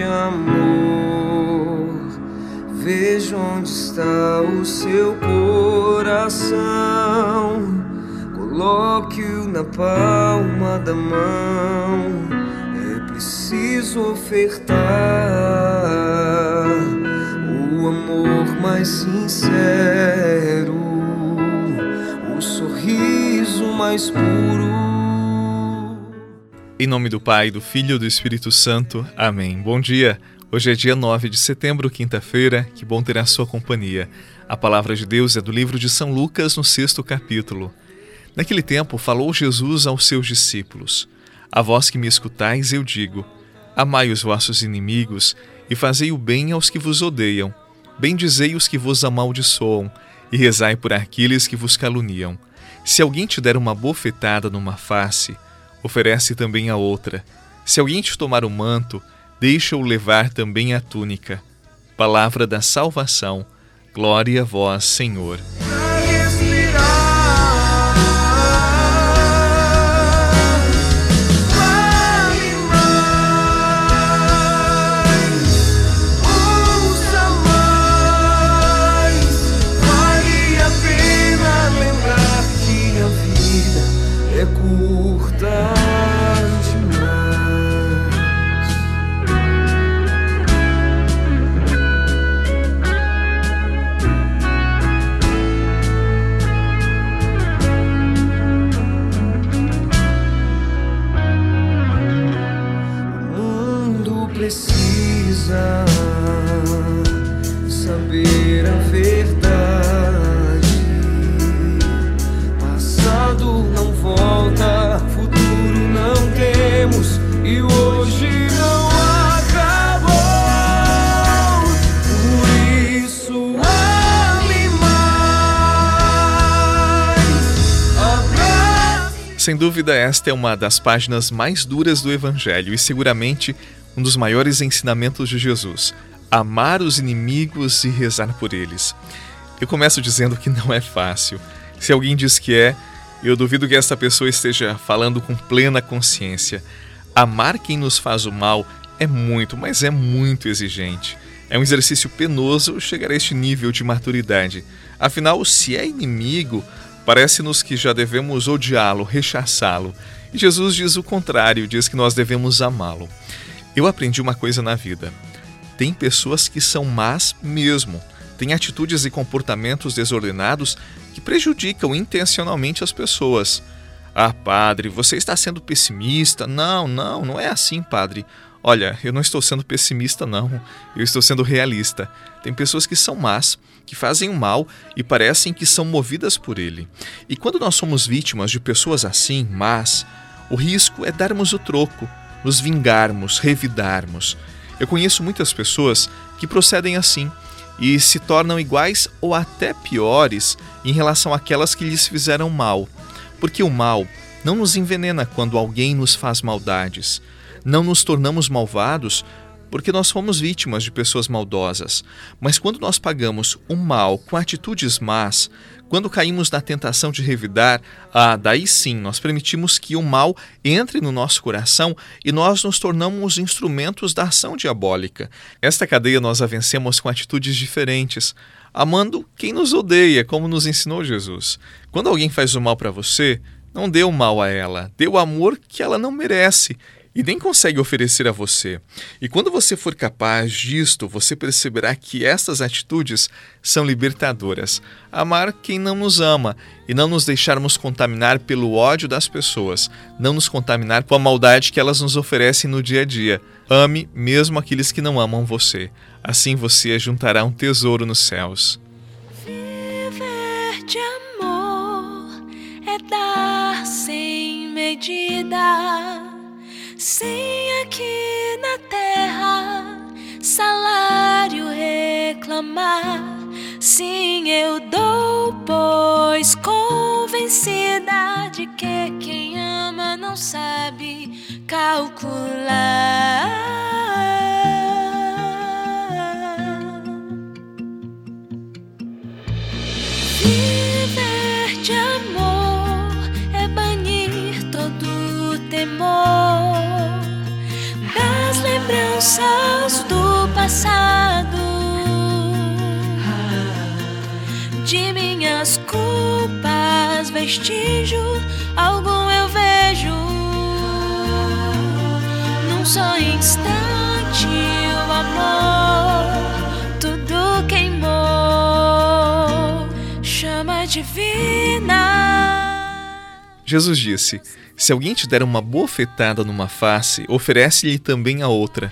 de amor. Veja onde está o seu coração. Coloque-o na palma da mão. É preciso ofertar o amor mais sincero, o sorriso mais puro. Em nome do Pai, do Filho e do Espírito Santo. Amém. Bom dia. Hoje é dia 9 de setembro, quinta-feira. Que bom ter a sua companhia. A palavra de Deus é do livro de São Lucas, no sexto capítulo. Naquele tempo, falou Jesus aos seus discípulos: A vós que me escutais, eu digo: Amai os vossos inimigos e fazei o bem aos que vos odeiam. Bendizei os que vos amaldiçoam e rezai por aqueles que vos caluniam. Se alguém te der uma bofetada numa face, oferece também a outra. Se alguém te tomar o manto, deixa-o levar também a túnica. Palavra da salvação. Glória a vós, Senhor. Sem dúvida, esta é uma das páginas mais duras do Evangelho e seguramente um dos maiores ensinamentos de Jesus: amar os inimigos e rezar por eles. Eu começo dizendo que não é fácil. Se alguém diz que é, eu duvido que essa pessoa esteja falando com plena consciência. Amar quem nos faz o mal é muito, mas é muito exigente. É um exercício penoso chegar a este nível de maturidade. Afinal, se é inimigo, Parece-nos que já devemos odiá-lo, rechaçá-lo. E Jesus diz o contrário, diz que nós devemos amá-lo. Eu aprendi uma coisa na vida. Tem pessoas que são más mesmo. Tem atitudes e comportamentos desordenados que prejudicam intencionalmente as pessoas. Ah, padre, você está sendo pessimista? Não, não, não é assim, padre. Olha, eu não estou sendo pessimista, não. Eu estou sendo realista. Tem pessoas que são más, que fazem o mal e parecem que são movidas por ele. E quando nós somos vítimas de pessoas assim, más, o risco é darmos o troco, nos vingarmos, revidarmos. Eu conheço muitas pessoas que procedem assim e se tornam iguais ou até piores em relação àquelas que lhes fizeram mal. Porque o mal não nos envenena quando alguém nos faz maldades não nos tornamos malvados porque nós fomos vítimas de pessoas maldosas. Mas quando nós pagamos o mal com atitudes más, quando caímos na tentação de revidar, ah, daí sim nós permitimos que o mal entre no nosso coração e nós nos tornamos instrumentos da ação diabólica. Esta cadeia nós a vencemos com atitudes diferentes, amando quem nos odeia, como nos ensinou Jesus. Quando alguém faz o mal para você, não dê o mal a ela, dê o amor que ela não merece e nem consegue oferecer a você. E quando você for capaz disto, você perceberá que estas atitudes são libertadoras. Amar quem não nos ama e não nos deixarmos contaminar pelo ódio das pessoas, não nos contaminar com a maldade que elas nos oferecem no dia a dia. Ame mesmo aqueles que não amam você. Assim você juntará um tesouro nos céus. Viver de amor é dar sem medida sem aqui na terra salário reclamar. Sim, eu dou, pois convencida de que quem ama não sabe calcular. Lembranças passado. De minhas culpas, vestígio algum eu vejo. Num só instante, o amor tudo queimou. Chama divina. Jesus disse: Se alguém te der uma bofetada numa face, oferece-lhe também a outra.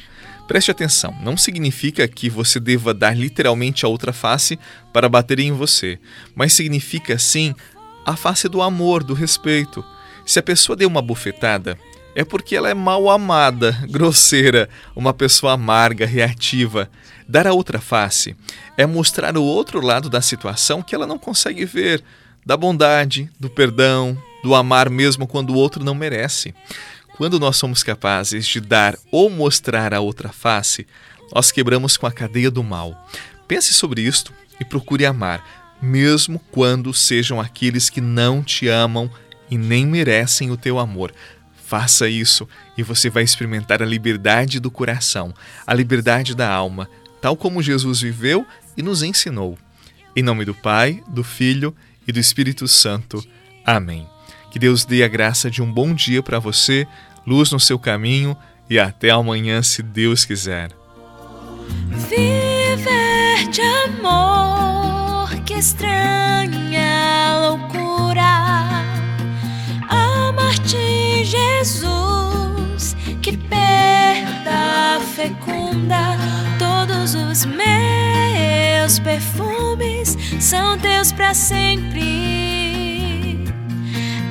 Preste atenção, não significa que você deva dar literalmente a outra face para bater em você, mas significa sim a face do amor, do respeito. Se a pessoa deu uma bofetada, é porque ela é mal amada, grosseira, uma pessoa amarga, reativa. Dar a outra face é mostrar o outro lado da situação que ela não consegue ver, da bondade, do perdão, do amar mesmo quando o outro não merece. Quando nós somos capazes de dar ou mostrar a outra face, nós quebramos com a cadeia do mal. Pense sobre isto e procure amar, mesmo quando sejam aqueles que não te amam e nem merecem o teu amor. Faça isso e você vai experimentar a liberdade do coração, a liberdade da alma, tal como Jesus viveu e nos ensinou. Em nome do Pai, do Filho e do Espírito Santo. Amém. Que Deus dê a graça de um bom dia para você, luz no seu caminho e até amanhã, se Deus quiser. Viver de amor, que estranha loucura. Amar-te, Jesus, que perda fecunda. Todos os meus perfumes são teus para sempre.